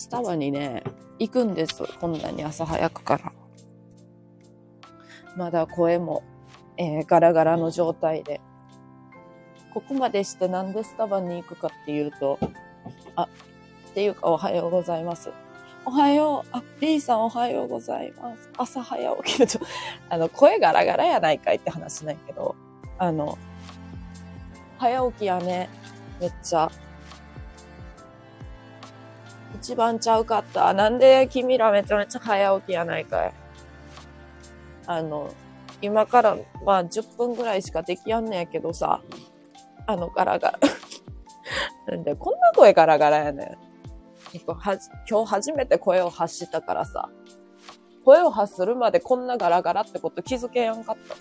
スタバにね、行くんです。こんなに朝早くから。まだ声も、えーガラガラの状態で。ここまでしてなんでスタバに行くかっていうと、あ、っていうかおはようございます。おはよう。あ、リーさんおはようございます。朝早起きでちょ、あの、声ガラガラやないかいって話ないけど、あの、早起きやね。めっちゃ。一番ちゃうかった。なんで君らめちゃめちゃ早起きやないかい。あの、今から、まあ10分ぐらいしかできやんねやけどさ、あのガラガラ。なんでこんな声ガラガラやねん。今日はじ今日初めて声を発したからさ、声を発するまでこんなガラガラってこと気づけやんかった。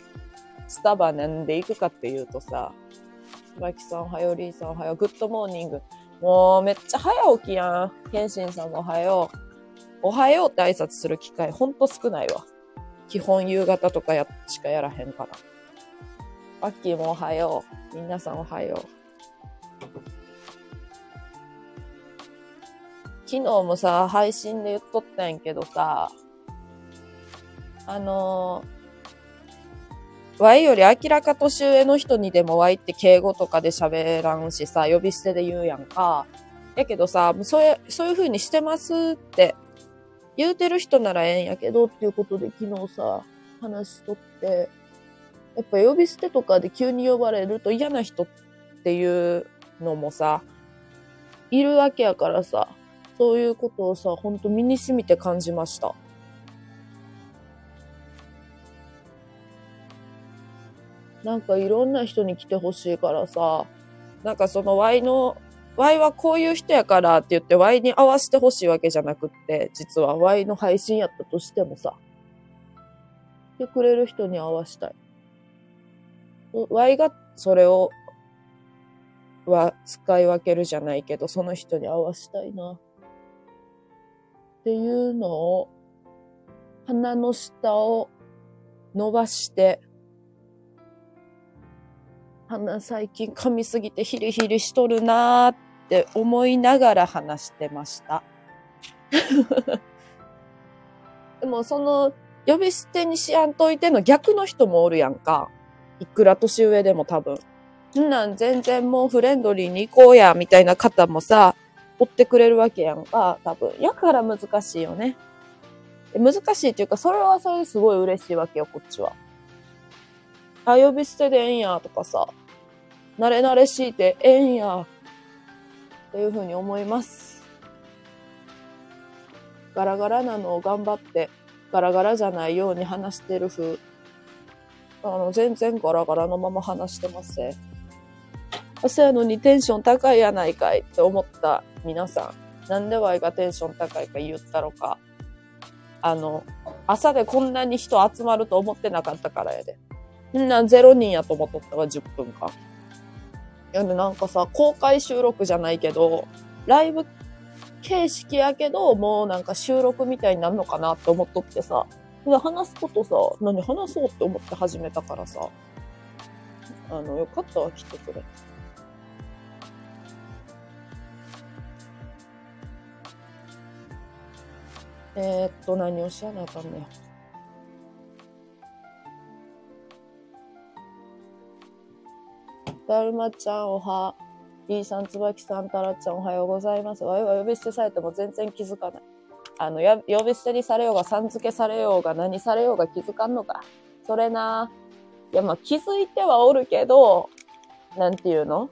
スタバなんで行くかっていうとさ、椿さんおはよう、リーさんおはよう、 good morning。もうめっちゃ早起きやん。ケンシンさんもおはよう。おはようって挨拶する機会ほんと少ないわ。基本夕方とかやしかやらへんから。アッキーもおはよう。皆さんおはよう。昨日もさ、配信で言っとったんやけどさ、あのー、Y より明らか年上の人にでも Y って敬語とかで喋らんしさ、呼び捨てで言うやんか。やけどさ、もうそういう、そういう風にしてますって言うてる人ならええんやけどっていうことで昨日さ、話しとって、やっぱ呼び捨てとかで急に呼ばれると嫌な人っていうのもさ、いるわけやからさ、そういうことをさ、ほんと身に染みて感じました。なんかいろんな人に来てほしいからさ、なんかその Y の、Y はこういう人やからって言って Y に合わせてほしいわけじゃなくって、実は Y の配信やったとしてもさ、来てくれる人に合わしたい。Y がそれを、は使い分けるじゃないけど、その人に合わしたいな。っていうのを、鼻の下を伸ばして、鼻最近噛みすぎてヒリヒリしとるなーって思いながら話してました。でもその呼び捨てにしやんといての逆の人もおるやんか。いくら年上でも多分。んなん全然もうフレンドリーに行こうや、みたいな方もさ、追ってくれるわけやんか、多分。やから難しいよね。難しいっていうか、それはそれですごい嬉しいわけよ、こっちは。あ、呼び捨てでええんや、とかさ。慣れ慣れしいてええんや。っていうふうに思います。ガラガラなのを頑張って、ガラガラじゃないように話してる風。あの、全然ガラガラのまま話してません。そやのにテンション高いやないかいって思った皆さん。なんでワイがテンション高いか言ったのか。あの、朝でこんなに人集まると思ってなかったからやで。みんな0人やと思っとったわ、10分間。いやね、なんかさ、公開収録じゃないけど、ライブ形式やけど、もうなんか収録みたいになるのかなって思っとってさ。話すことさ、何話そうって思って始めたからさ。あの、よかったわ、来てくれ。えー、っと、何をしやなあかんねだるまちゃんおは、リーさん、つばきさん、たらちゃんおはようございます。わいは呼び捨てされても全然気づかない。あの、や呼び捨てにされようが、さん付けされようが、何されようが気づかんのか。それな。いや、まあ、気づいてはおるけど、なんていうの？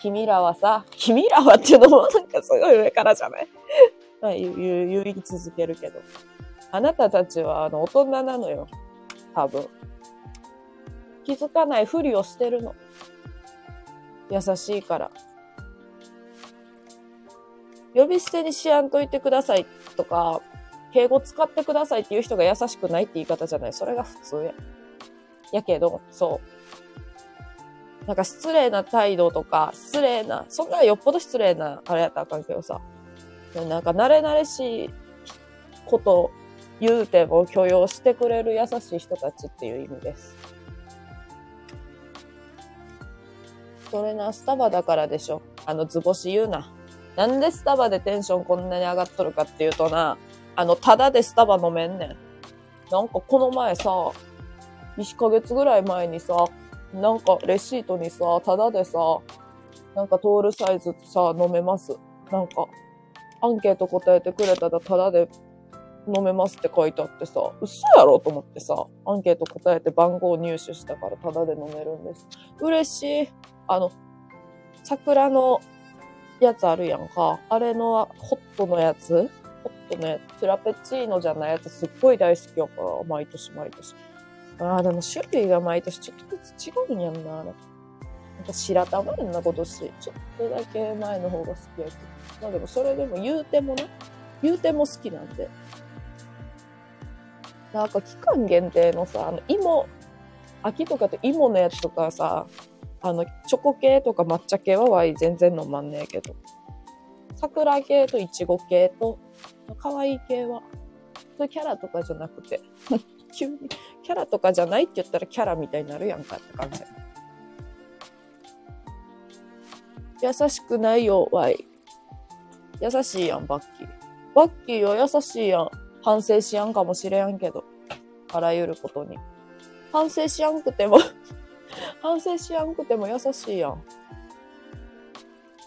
君らはさ、君らはっていうのもなんかすごい上からじゃない？まあ、言う、言う言い続けるけど。あなたたちは、あの、大人なのよ。多分。気づかないふりをしてるの。優しいから。呼び捨てにしやんといてくださいとか、敬語使ってくださいっていう人が優しくないって言い方じゃない。それが普通や。やけど、そう。なんか失礼な態度とか、失礼な、そんなよっぽど失礼な、あれやったらあかんけどさ。なんか慣れ慣れしいこと言うても許容してくれる優しい人たちっていう意味です。それな、スタバだからでしょ。あの図星言うな。なんでスタバでテンションこんなに上がっとるかっていうとな、あの、ただでスタバ飲めんねん。なんかこの前さ、1ヶ月ぐらい前にさ、なんかレシートにさ、ただでさ、なんか通るサイズさ、飲めます。なんか、アンケート答えてくれたらただで飲めますって書いてあってさ、嘘やろと思ってさ、アンケート答えて番号入手したからただで飲めるんです。嬉しい。あの、桜のやつあるやんか。あれのホットのやつ？ホットのやつ。フラペチーノじゃないやつすっごい大好きやから、毎年毎年。ああ、でも種類が毎年ちょっとずつ違うんやんな。なんか白玉やんな、今年。ちょっとだけ前の方が好きやけど。まあでもそれでも言うてもな、言うても好きなんで。なんか期間限定のさ、あの芋、秋とかって芋のやつとかさ、あの、チョコ系とか抹茶系はワイ全然飲まんねえけど。桜系とイチゴ系と、可愛い系は、そういうキャラとかじゃなくて、急に、キャラとかじゃないって言ったらキャラみたいになるやんかって感じ。優しくないよ、ワイ。優しいやん、バッキー。バッキーは優しいやん。反省しやんかもしれんけど。あらゆることに。反省しやんくても反省しやんくても優しいやん。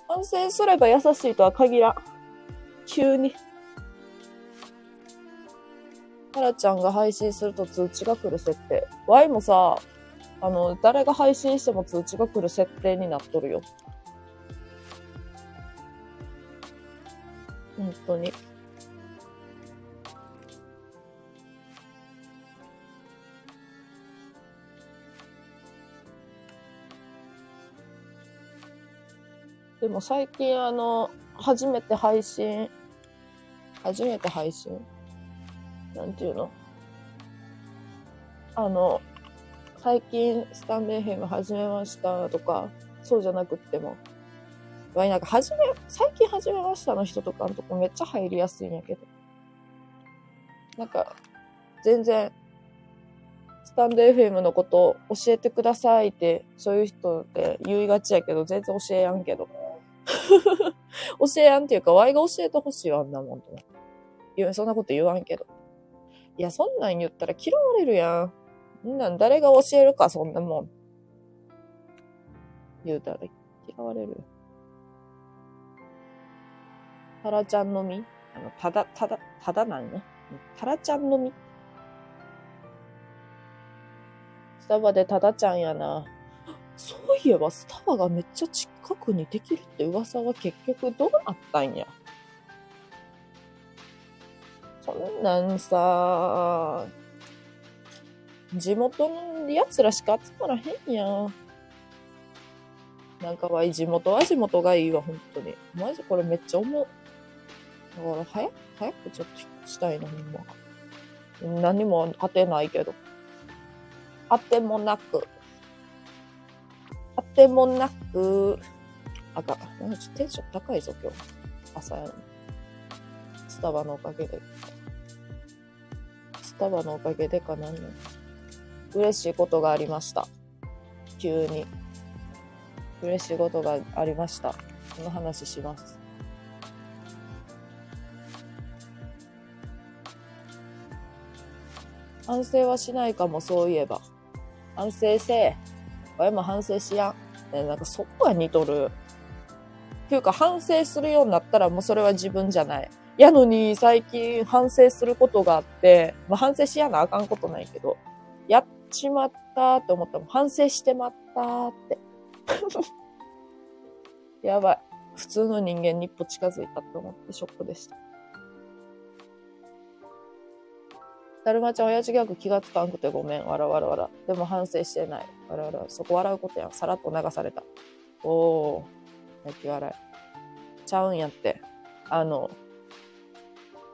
反省すれば優しいとは限らん。急に。タラちゃんが配信すると通知が来る設定。Y もさ、あの、誰が配信しても通知が来る設定になっとるよ。本当に。でも最近あの、初めて配信、初めて配信？なんていうの？あの、最近スタンレーヘム始めましたとか、そうじゃなくっても、わいなんか始め、最近始めましたの人とかのとこめっちゃ入りやすいんやけど。なんか、全然、スタンド FM のこと教えてくださいって、そういう人って言いがちやけど、全然教えやんけど。教えやんっていうか、ワイが教えてほしいわ、あんなもんと。そんなこと言わんけど。いや、そんなん言ったら嫌われるやん。んなん誰が教えるか、そんなもん。言うたら嫌われる。タラちゃんのみ？あの、ただ、ただ、ただなんね。タラちゃんのみスタバでタダちゃんやな。そういえばスタバがめっちゃ近くにできるって噂は結局どうなったんや？そんなんさ、地元の奴らしか集まらへんやん。なんかわい、地元は地元がいいわ、本当に。マジこれめっちゃ思う。だから、早く、早くちょっと引っ越したいな、ほんま。何も当てないけど。当てもなく。当てもなく。あか。なんちょっとテンション高いぞ、今日。朝やの。スタバのおかげで。スタバのおかげでかなんの。嬉しいことがありました。急に。嬉しいことがありました。この話します。反省はしないかも、そういえば。反省せえ。俺も反省しやん。なんかそこが似とる。っていうか反省するようになったらもうそれは自分じゃない。やのに最近反省することがあって、まあ、反省しやなあかんことないけど、やっちまったって思ったもん反省してまったって。やばい。普通の人間に一歩近づいたって思ってショックでした。だるまちゃん親父ギャグ気がつかんくてごめん。わらわらわら。でも反省してない。わらわら。そこ笑うことやん。さらっと流された。おー。泣き笑い。ちゃうんやって。あの、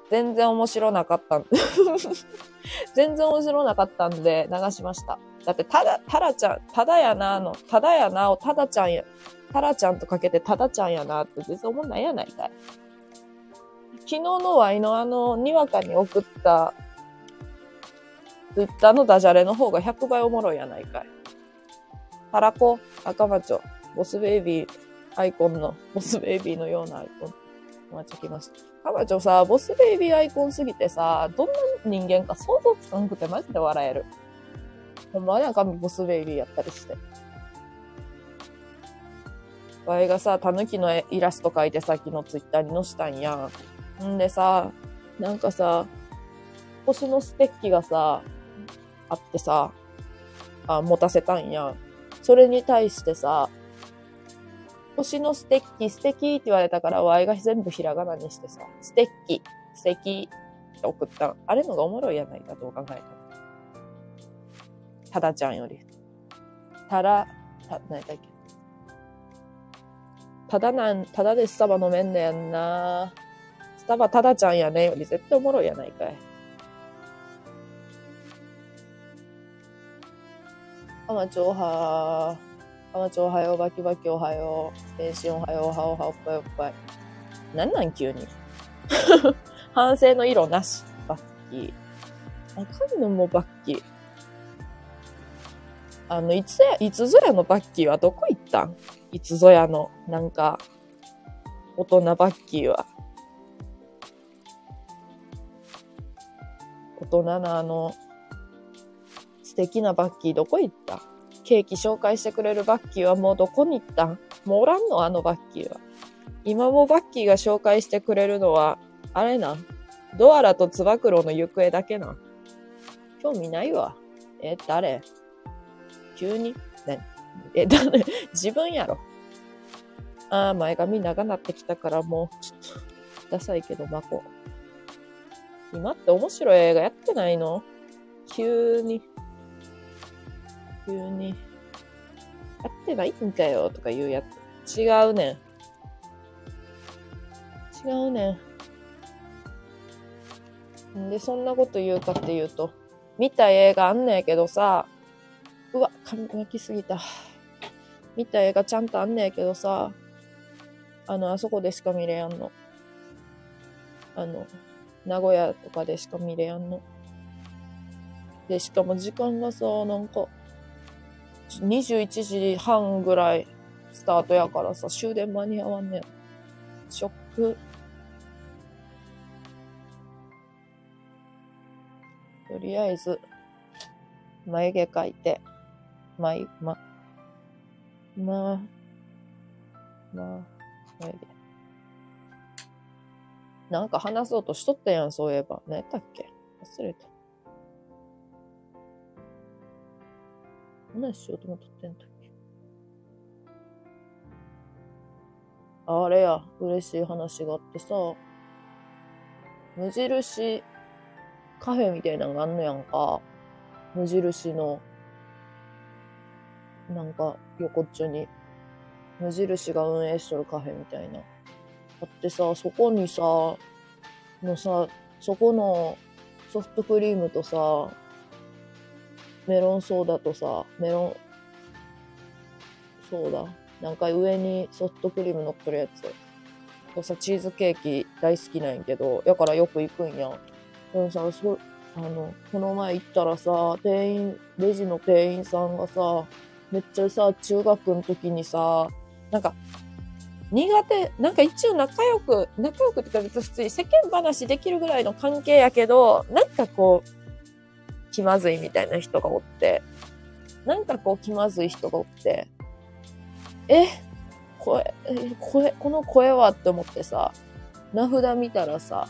全然面白なかったんで 全然面白なかったんで流しました。だって、ただ、たらちゃん、ただやなの、ただやなをただちゃんや、たらちゃんとかけてただちゃんやなって全然思んないやないかい。昨日のワイのあの、にわかに送った、ツイッターのダジャレの方が100倍おもろいやないかい。たらこ、赤マチョ、ボスベイビー、アイコンの、ボスベイビーのようなアイコン。お待ちきました。かまちょさ、ボスベイビーアイコンすぎてさ、どんな人間か想像つかんくてマジで笑える。ほんまやかみボスベイビーやったりして。わいがさ、タヌキのイラスト描いてさっきのツイッターに載したんやん。んでさ、なんかさ、星のステッキがさ、あってさ、あ、持たせたんや。それに対してさ、星のステッキ、素敵って言われたから、ワイが全部ひらがなにしてさ、ステッキ、素敵って送ったん。あれのがおもろいやないか、どう考えたら。ただちゃんより。たら、た、何やったっけ。ただなん、ただでスタバ飲めんねやんな。スタバただちゃんやねより絶対おもろいやないかい。アマチョハー。アマチおはよう、バキバキおはよう。天心おはよう、おはおはおっぱいおっぱい。なんなん急に。反省の色なし。バッキー。あかんのもバッキー。あの、いつや、いつぞやのバッキーはどこ行ったん？いつぞやの、なんか、大人バッキーは。大人のあの、素敵なバッキーどこ行った？ケーキ紹介してくれるバッキーはもうどこに行った？もうおらんの？あのバッキーは。今もバッキーが紹介してくれるのは、あれな？ドアラとつば九郎の行方だけな？興味ないわ。え、誰？急に？何え、誰？自分やろ。ああ、前髪長なってきたからもう、ちょっと、ダサいけど、マコ。今って面白い映画やってないの？急に。急に、やってないんかよとか言うやつ。違うねん。違うねん。んで、そんなこと言うかっていうと、見た映画あんねんけどさ、うわ、髪巻きすぎた。見た映画ちゃんとあんねんけどさ、あの、あそこでしか見れやんの。あの、名古屋とかでしか見れやんの。で、しかも時間がさ、なんか、21時半ぐらいスタートやからさ、終電間に合わんねん。ショック。とりあえず、眉毛描いて、眉、ま、ま、ま、眉毛。なんか話そうとしとったやん、そういえば。何やったっけ？忘れた。話しようと思っとってんだっけあれや、嬉しい話があってさ、無印カフェみたいなのがあんのやんか。無印の、なんか横っちょに、無印が運営しとるカフェみたいな。あってさ、そこにさ、のさ、そこのソフトクリームとさ、メロンソーダとさ、メロン、ソーダなんか上にソフトクリーム乗っとるやつ。とさ、チーズケーキ大好きなんやけど、やからよく行くんや。でもさ、そ、あの、この前行ったらさ、店員、レジの店員さんがさ、めっちゃさ、中学の時にさ、なんか、苦手、なんか一応仲良く、仲良くってか別に普通に世間話できるぐらいの関係やけど、なんかこう、気まずいみたいな人がおって、なんかこう気まずい人がおって、え、声、声、この声はって思ってさ、名札見たらさ、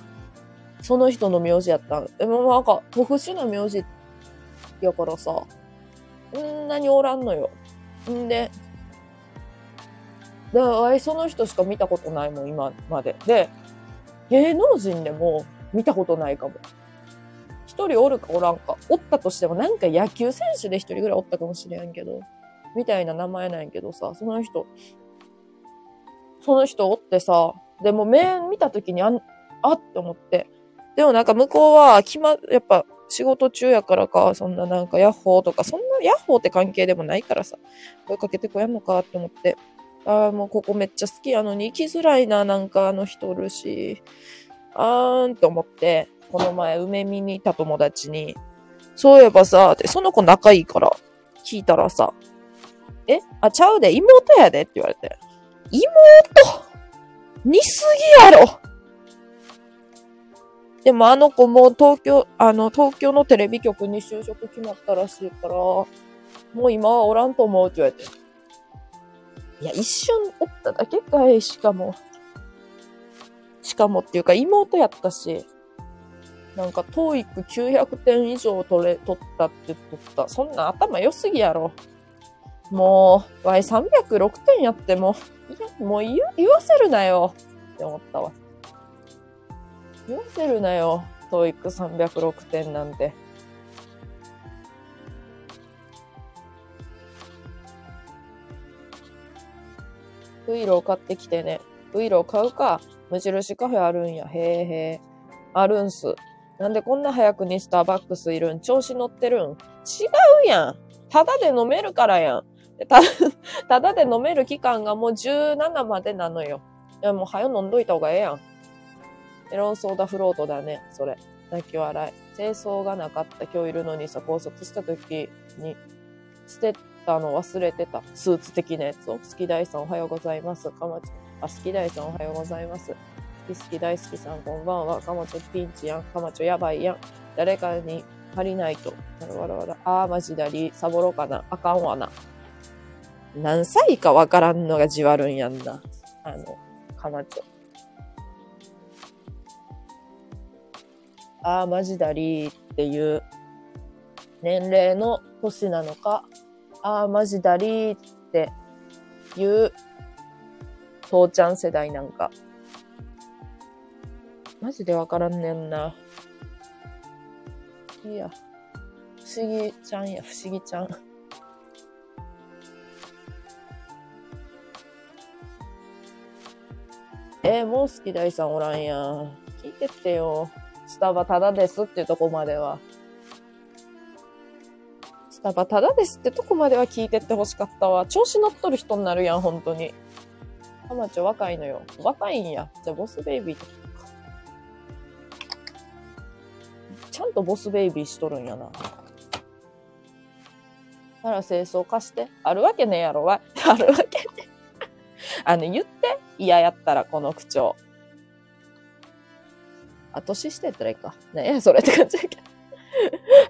その人の名字やったん。でもなんか特殊な名字やからさ、んなにおらんのよ。んで、だからその人しか見たことないもん、今まで。で、芸能人でも見たことないかも。一人おるかおらんか。おったとしてもなんか野球選手で一人ぐらいおったかもしれんけど、みたいな名前なんやけどさ、その人、その人おってさ、でも目見た時にあん、あって思って。でもなんか向こうは決ま、やっぱ仕事中やからか、そんななんかヤッホーとか、そんなヤッホーって関係でもないからさ、声かけてこやんのかって思って。ああ、もうここめっちゃ好きやのに行きづらいな、なんかあの人おるし。あーんって思って、この前梅見にいた友達に、そういえばさ、で、その子仲いいから、聞いたらさ、えあ、ちゃうで、妹やでって言われて。妹？似すぎやろでもあの子も東京、あの、東京のテレビ局に就職決まったらしいから、もう今はおらんと思うって言われて。いや、一瞬おっただけかい、しかも。しかもっていうか妹やったし。なんか、トーイック900点以上取れ、取ったって言っとった。そんな頭良すぎやろ。もう、わい306点やっても、いや、もう言言わせるなよ。って思ったわ。言わせるなよ。トーイック306点なんて。ウイロを買ってきてね。ウイロを買うか。無印カフェあるんや。へえへえ。あるんす。なんでこんな早くにスターバックスいるん？調子乗ってるん？違うやん。ただで飲めるからやん。た、ただで飲める期間がもう17までなのよ。いや、もう早飲んどいた方がええやん。メロンソーダフロートだね、それ。泣き笑い。清掃がなかった今日いるのにさ、高速した時に捨てたの忘れてた。スーツ的なやつを。好き大さんおはようございます。かまち、あ、好き大さんおはようございます。き好き大好きさんこんばんは。かまちょピンチやん。かまちょやばいやん。誰かに借りないと。わらわらわら。あーマジだり。サボろうかな。あかんわな。何歳かわからんのがじわるんやんな。あの、かまちょ。あーマジだりっていう年齢の年なのか、あーマジだりっていう父ちゃん世代なんか。マジでわからんねんな。いや、不思議ちゃんや、不思議ちゃん。えー、もう好き大さんおらんやん。聞いてってよ。スタバタダですっていうとこまでは。スタバタダですってとこまでは聞いてってほしかったわ。調子乗っとる人になるやん、本当に。ハマチョ若いのよ。若いんや。じゃあボスベイビーとちとボスベイビーしとるんやな。あら、清掃貸して。あるわけねえやろ、わ。あるわけねあの、言って。嫌やったら、この口調。あ、年してったらいいか。ねや、それって感じやけど。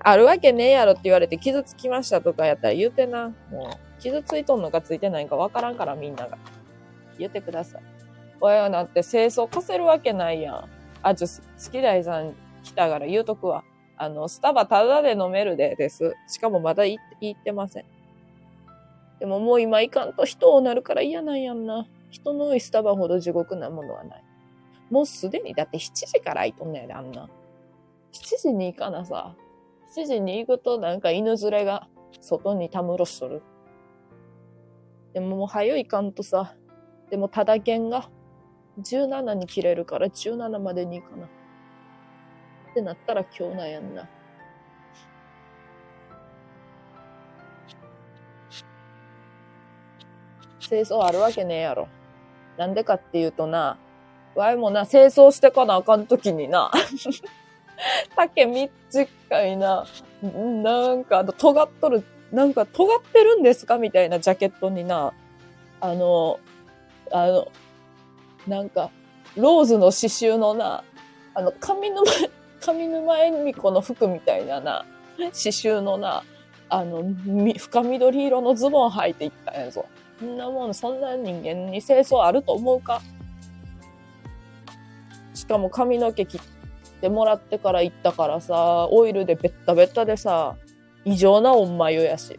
あるわけねえやろって言われて傷つきましたとかやったら言うてな。もう、傷ついとんのかついてないんかわからんからみんなが。言ってください。親なって清掃貸せるわけないやん。あ、ちょ、好きだいさん来たから言うとくわ。あの、スタバタダで飲めるでです。しかもまだ言ってません。でももう今行かんと人をなるから嫌なんやんな。人の多いスタバほど地獄なものはない。もうすでに、だって7時から行っとんねやで、あんな。7時に行かなさ。7時に行くとなんか犬連れが外にたむろしとる。でももう早いかんとさ。でもただ券が17に切れるから17までに行かな。ってなったら今日なんやんな。清掃あるわけねえやろ。なんでかっていうとな、わいもな、清掃してかなあかんときにな、竹短いな、なんかあの、尖っとる、なんか尖ってるんですか？みたいなジャケットにな、あの、あの、なんか、ローズの刺繍のな、あの、上沼、上沼恵美子の服みたいなな、刺繍のな、あの、深緑色のズボン履いていったんやぞ。そんなもん、そんな人間に清掃あると思うか？しかも髪の毛切ってもらってから行ったからさ、オイルでベッタベッタでさ、異常なおんまゆやし。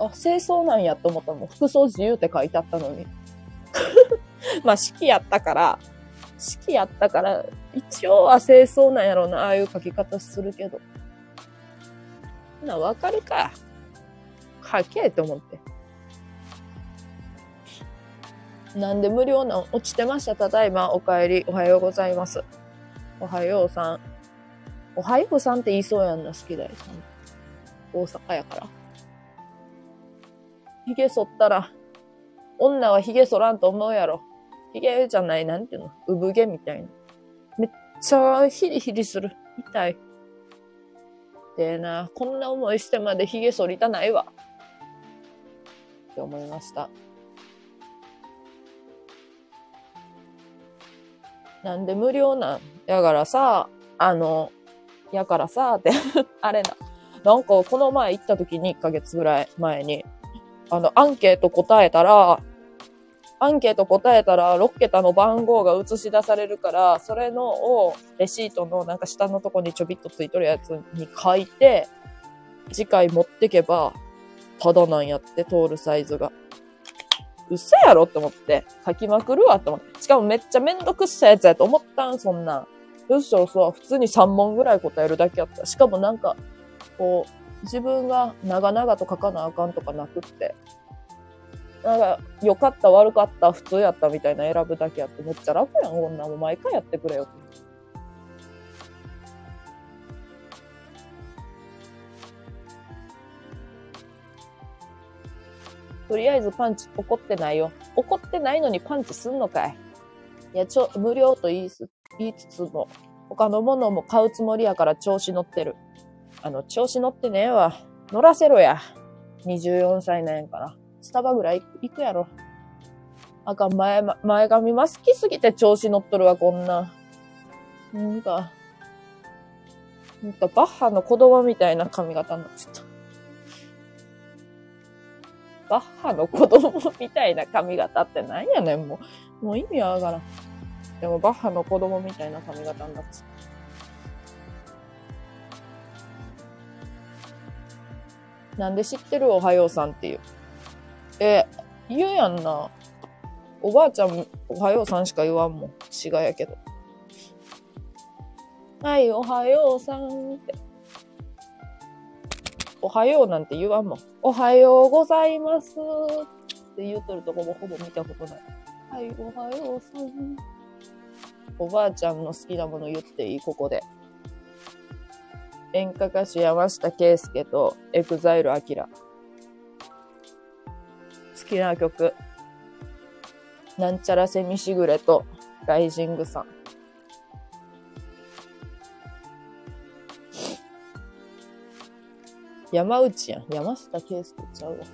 あ、清掃なんやと思ったもん。服装自由って書いてあったのに。まあ、式やったから、式やったから、一応は清掃なんやろうな、ああいう書き方するけど。な、わかるか。書けと思って。なんで無料なん？落ちてました。ただいま、お帰り。おはようございます。おはようさん。おはようさんって言いそうやんな、好きだよ。大阪やから。髭剃ったら、女は髭剃らんと思うやろ。髭じゃない、なんていうの？産毛みたいな。めっちゃヒリヒリする。痛い。でな、こんな思いしてまで髭剃りたないわ。って思いました。なんで無料なんやからさ、あの、やからさ、って あれな。なんか、この前行った時に1ヶ月ぐらい前に、あの、アンケート答えたら、アンケート答えたら6桁の番号が映し出されるから、それのをレシートのなんか下のとこにちょびっとついとるやつに書いて、次回持ってけば、ただなんやって、通るサイズが。嘘やろって思って、書きまくるわって思って。しかもめっちゃめんどくっさいやつやと思ったん、そんなん。そしたらさ、普通に3問ぐらい答えるだけやった。しかもなんか、こう、自分が長々と書かなあかんとかなくって。なんか、良かった、悪かった、普通やったみたいな選ぶだけやって、めっちゃ楽やん、こんなも毎回やってくれよ。とりあえずパンチ怒ってないよ。怒ってないのにパンチすんのかい。いや、ちょ、無料と言いす、言いつつも、他のものも買うつもりやから調子乗ってる。あの、調子乗ってねえわ。乗らせろや。24歳なんやから。スタバぐらい行くやろ。あかん、前、前髪マスきすぎて調子乗っとるわ、こんな。なんか、なんかバッハの子供みたいな髪型になっちゃった。バッハの子供みたいな髪型ってなんやねん、もう。もう意味わからん。でもバッハの子供みたいな髪型になっちゃった。なんで知ってるおはようさんっていう。え、言うやんな。おばあちゃん、おはようさんしか言わんもん。滋賀やけど。はい、おはようさんって。おはようなんて言わんもん。おはようございますって言うとるとこもほぼ見たことない。はい、おはようさん。おばあちゃんの好きなもの言っていいここで。演歌歌手山下圭介と EXILE AKIRA。好きな曲。なんちゃらセミシグレとライジングさん。山内やん。山下圭介ちゃうわ。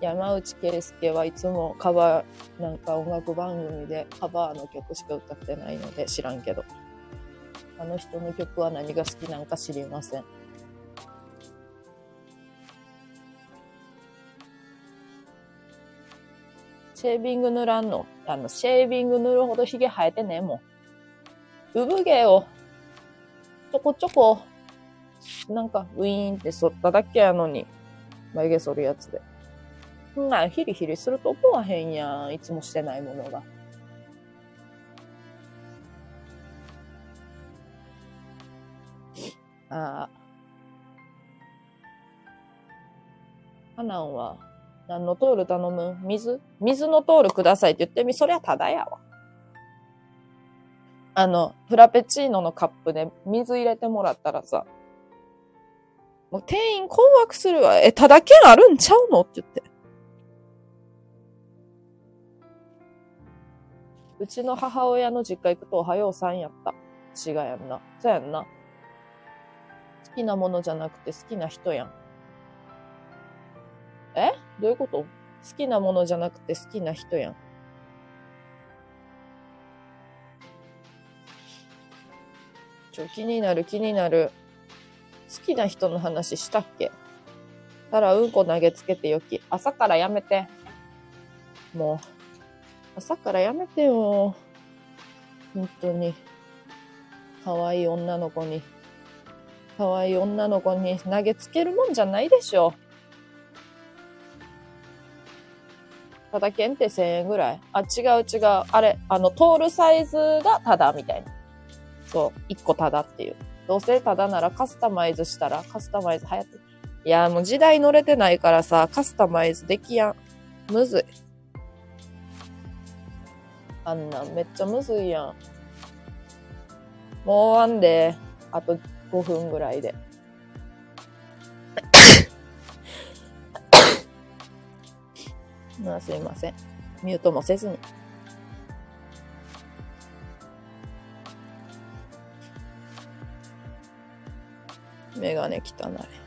山内圭介はいつもカバー、なんか音楽番組でカバーの曲しか歌ってないので知らんけど。あの人の曲は何が好きなんか知りません。シェービング塗らんの？あの、シェービング塗るほど髭生えてねえもん。産毛をちょこちょこなんか、ウィーンって剃っただけやのに、眉毛剃るやつで。そんな、ヒリヒリすると思わへんやん。いつもしてないものが。ああ。カナンは、何のトール頼む？水？水のトールくださいって言ってみ、そりゃただやわ。あの、フラペチーノのカップで水入れてもらったらさ、もう店員困惑するわ。え、ただ券あるんちゃうの？って言って。うちの母親の実家行くとおはようさんやった。違うやんな。そうやんな。好きなものじゃなくて好きな人やん。どういうこと？好きなものじゃなくて好きな人やん。ちょ、気になる気になる。好きな人の話したっけ？たらうんこ投げつけてよき。朝からやめて。もう、朝からやめてよ。本当に。可愛い女の子に。可愛い女の子に投げつけるもんじゃないでしょ。ただ券って1000円ぐらい？あ、違う違う。あれ、あの、通るサイズがただみたいな。そう。1個ただっていう。どうせただならカスタマイズしたら、カスタマイズ流行って。いや、もう時代乗れてないからさ、カスタマイズできやん。むずい。あんなめっちゃむずいやん。もう終わんで、あと5分ぐらいで。あすいません。ミュートもせずに。メガネ汚い。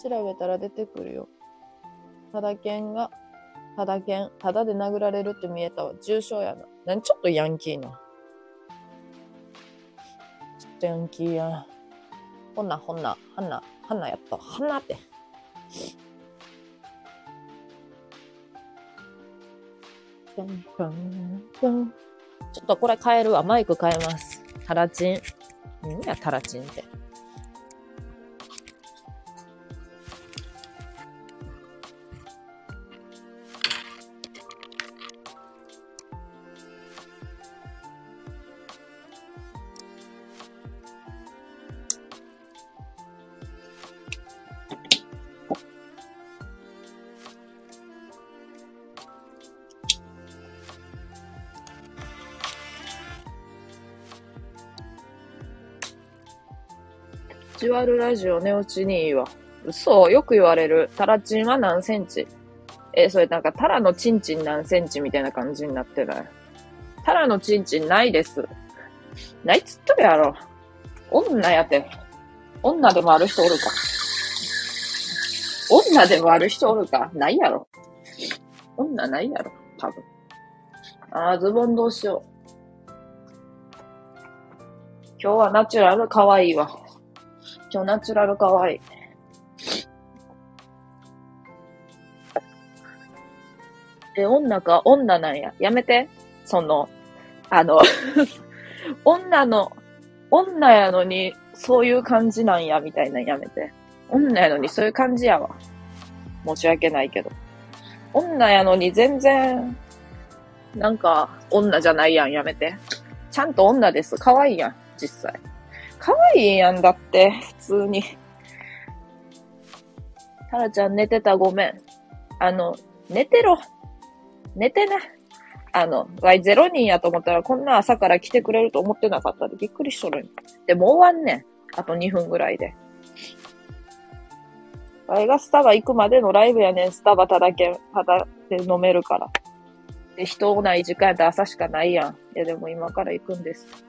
調べたら出てくるよ。ただ剣が、ただ剣、ただで殴られるって見えたわ。重傷やな。何ちょっとヤンキーな。ちょっとヤンキーや。ほな、ほな、はな、はなやった。はなって。ちょっとこれ変えるわ。マイク変えます。タラチン。何や、タラチンって。ジュアルラジオ寝落ちにいいわ。嘘よく言われる。タラチンは何センチ？え、それなんかタラのチンチン何センチみたいな感じになってない？タラのチンチンないです。ないっつっとるやろ。女やて。女でもある人おるか。女でもある人おるか。ないやろ。女ないやろ。多分。あー、ズボンどうしよう。今日はナチュラル可愛いわ。今日ナチュラル可愛い。え、女か女なんや。やめて。その、あの、女の、女やのに、そういう感じなんや、みたいなやめて。女やのにそういう感じやわ。申し訳ないけど。女やのに全然、なんか、女じゃないやん、やめて。ちゃんと女です。可愛いやん、実際。可愛いやんだって、普通に。タラちゃん寝てたごめん。あの、寝てろ。寝てな。あの、ワイ0人やと思ったらこんな朝から来てくれると思ってなかったでびっくりしとるんで、も終わんねん。あと2分ぐらいで。ワイがスタバ行くまでのライブやねん。スタバただけ、ただで飲めるから。で、人ない時間やったら朝しかないやん。いや、でも今から行くんです。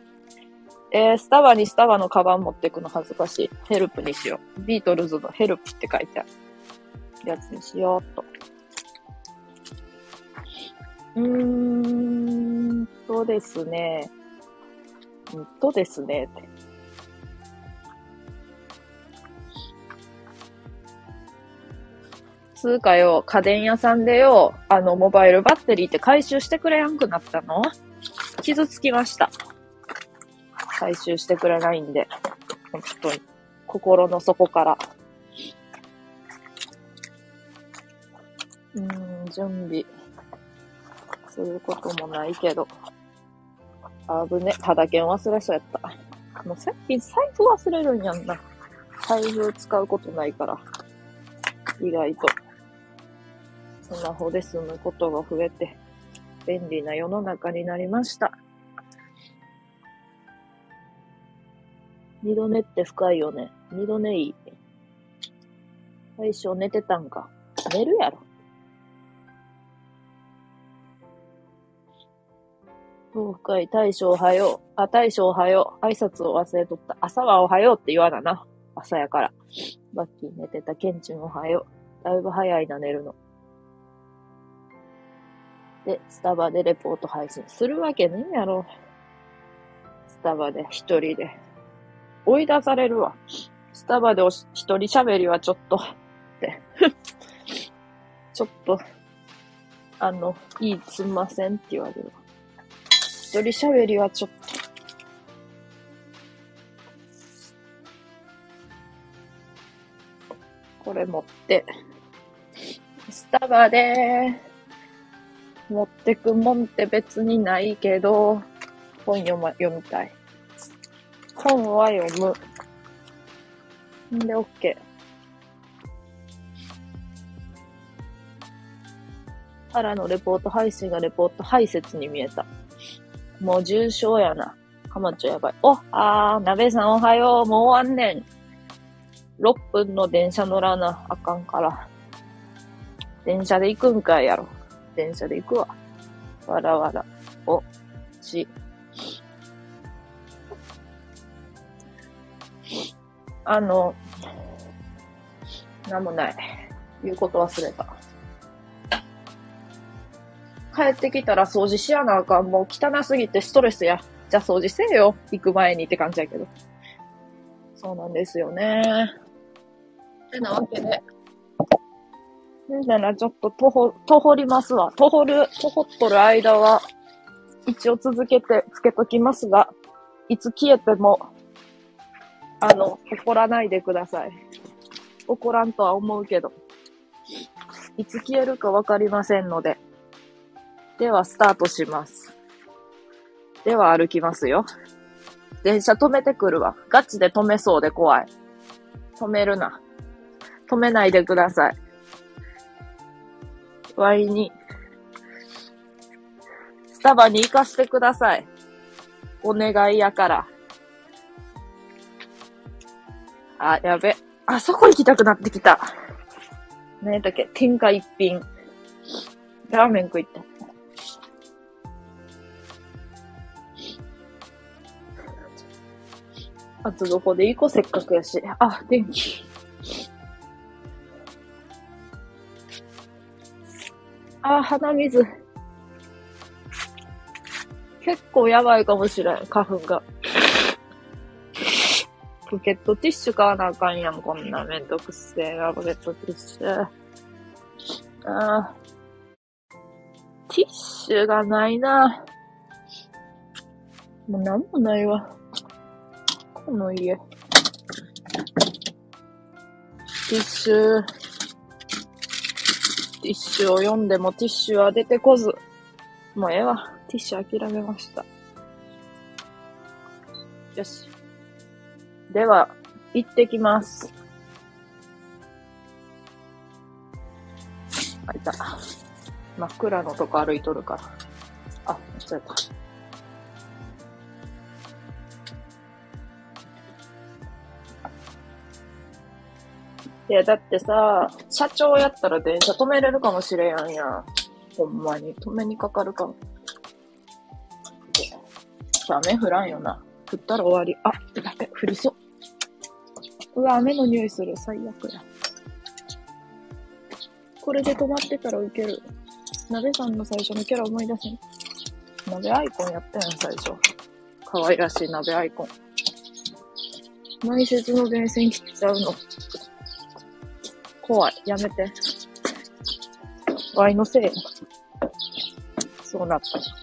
えー、スタバにスタバのカバン持ってくの恥ずかしい。ヘルプにしよう。ビートルズのヘルプって書いてあるやつにしようっと。うーんとですね。うんとですね。つうかよ、家電屋さんでよ、あの、モバイルバッテリーって回収してくれやんくなったの？傷つきました。回収してくれないんで、本当に、心の底から。うーん、準備、することもないけど。あぶね、ただ券忘れそうやった。もう最近財布忘れるんやんな。財布使うことないから。意外と。スマホで済むことが増えて、便利な世の中になりました。二度寝って深いよね。二度寝いい。最初寝てたんか。寝るやろ。そう深い。大将おはよう。あ、大将おはよう。挨拶を忘れとった。朝はおはようって言わなな。朝やから。バッキー寝てた。ケンチンおはよう。だいぶ早いな、寝るの。で、スタバでレポート配信するわけねえやろ。スタバで一人で。追い出されるわ。スタバでおし一人喋りはちょっと、って。ちょっと、あの、いい、すんませんって言われるわ。一人喋りはちょっと。これ持って、スタバで、持ってくもんって別にないけど、本読ま、読みたい。本は読む。んで、OK。タラのレポート配信がレポート排泄に見えた。もう重症やな。かまちょやばい。お、あー、なべさんおはよう。もう終わんねん。6分の電車乗らなあかんから。電車で行くんかいやろ。電車で行くわ。わらわら。お、ち。あの、なんもない。言うこと忘れた。帰ってきたら掃除しやなあかん。もう汚すぎてストレスや。じゃあ掃除せえよ。行く前にって感じやけど。そうなんですよね。てなわけで。んならちょっととほ、とほりますわ。とほる、とほっとる間は、一応続けてつけときますが、いつ消えても、あの、怒らないでください。怒らんとは思うけど、いつ消えるかわかりませんので。では、スタートします。では、歩きますよ。電車止めてくるわ。ガチで止めそうで怖い。止めるな。止めないでください。ワイに、スタバに行かしてください。お願いやから。あ、やべ。あそこ行きたくなってきた。何やったっけ？天下一品。ラーメン食いたい。あとどこで行こう？せっかくやし。あ、電気。あ、鼻水。結構やばいかもしれん、花粉が。ポケットティッシュ買わなあかんやん、こんなめんどくせえな、ポケットティッシュ。ああ。ティッシュがないな。もうなんもないわ。この家。ティッシュ。ティッシュを読んでもティッシュは出てこず。もうええわ。ティッシュ諦めました。よし。では、行ってきます。あ、いた。真っ暗のとこ歩いとるから。あ、間違えた。いや、だってさ、社長やったら電車止めれるかもしれんやん。ほんまに。止めにかかるかも。雨降らんよな。降ったら終わり。あ、だべ、降りそう。うわ、雨の匂いする。最悪や。これで止まってたらウケる。鍋さんの最初のキャラ思い出せん。鍋アイコンやったやん、最初。可愛らしい鍋アイコン。前説の電線切っちゃうの。怖い。やめて。ワイのせい。そうなった。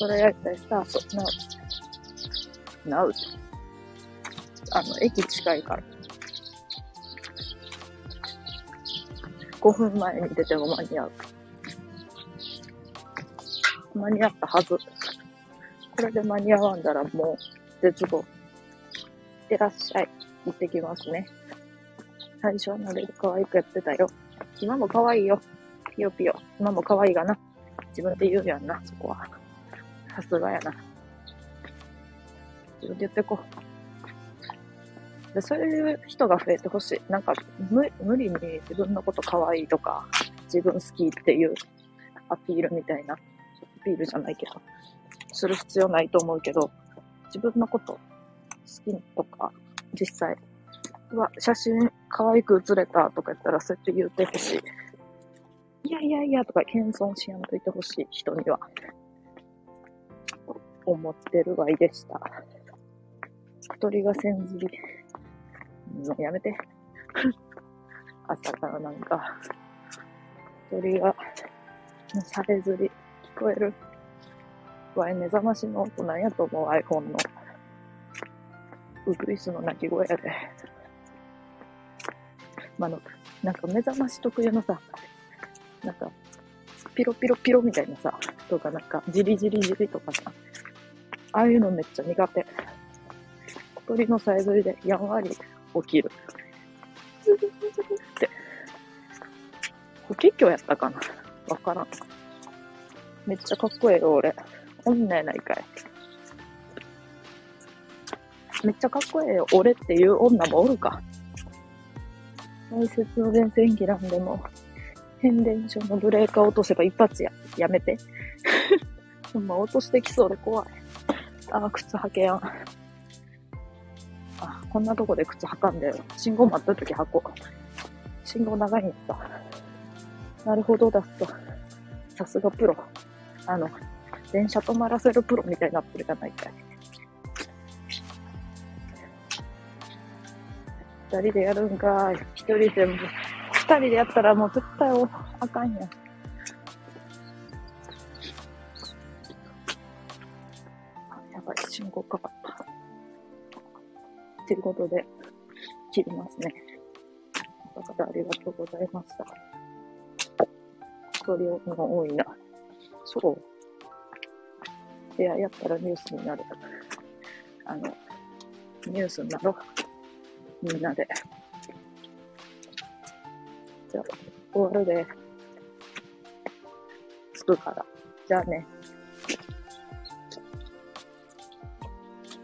あ、それやりたい。スタート。なう。なう。あの、駅近いから。5分前に出ても間に合う。間に合ったはず。これで間に合わんだらもう、絶望。いってらっしゃい。行ってきますね。最初はなるべく可愛くやってたよ。今も可愛いよ。ピヨピヨ。今も可愛いがな。自分で言うやんな、そこは。さすがやな。自分で言ってこう。で、そういう人が増えてほしい。なんか、無無理に自分のこと可愛いとか、自分好きっていうアピールみたいな、アピールじゃないけど、する必要ないと思うけど、自分のこと好きとか、実際、うわ、写真可愛く写れたとか言ったらそうやって言ってほしい。いやいやいやとか謙遜しやんといてほしい人には。思ってるわいでした。鳥が千釣り。もうやめて。朝からなんか、鳥が、さえずり聞こえる。わい、目覚ましの音なんやと思う iPhone の。ウグイスの鳴き声やで。まあの、なんか目覚まし特有のさ、なんか、ピロピロピロみたいなさ、とかなんか、ジリジリジリとかさ、ああいうのめっちゃ苦手。小鳥のさえずりでやんわり起きる。って。不結局やったかな？わからん。めっちゃかっこええよ、俺。女やないかい。めっちゃかっこええよ。俺っていう女もおるか。大切の電線切らんでも、変電所のブレーカー落とせば一発や。やめて。ほんま落としてきそうで怖い。ああ、靴履けやん。あこんなとこで靴履かんで、信号待った時履こう。信号長いんやった。なるほどだと。さすがプロ。あの、電車止まらせるプロみたいになってるじゃないか。二人でやるんかい。一人でも、二人でやったらもう絶対あかんやん。ばい、信号かかった。ということで、切りますね。だからありがとうございました。ご利用が多いな。そう。いや、やったらニュースになる。あの、ニュースになろう。みんなで。じゃあ、終わるで。着くから。じゃあね。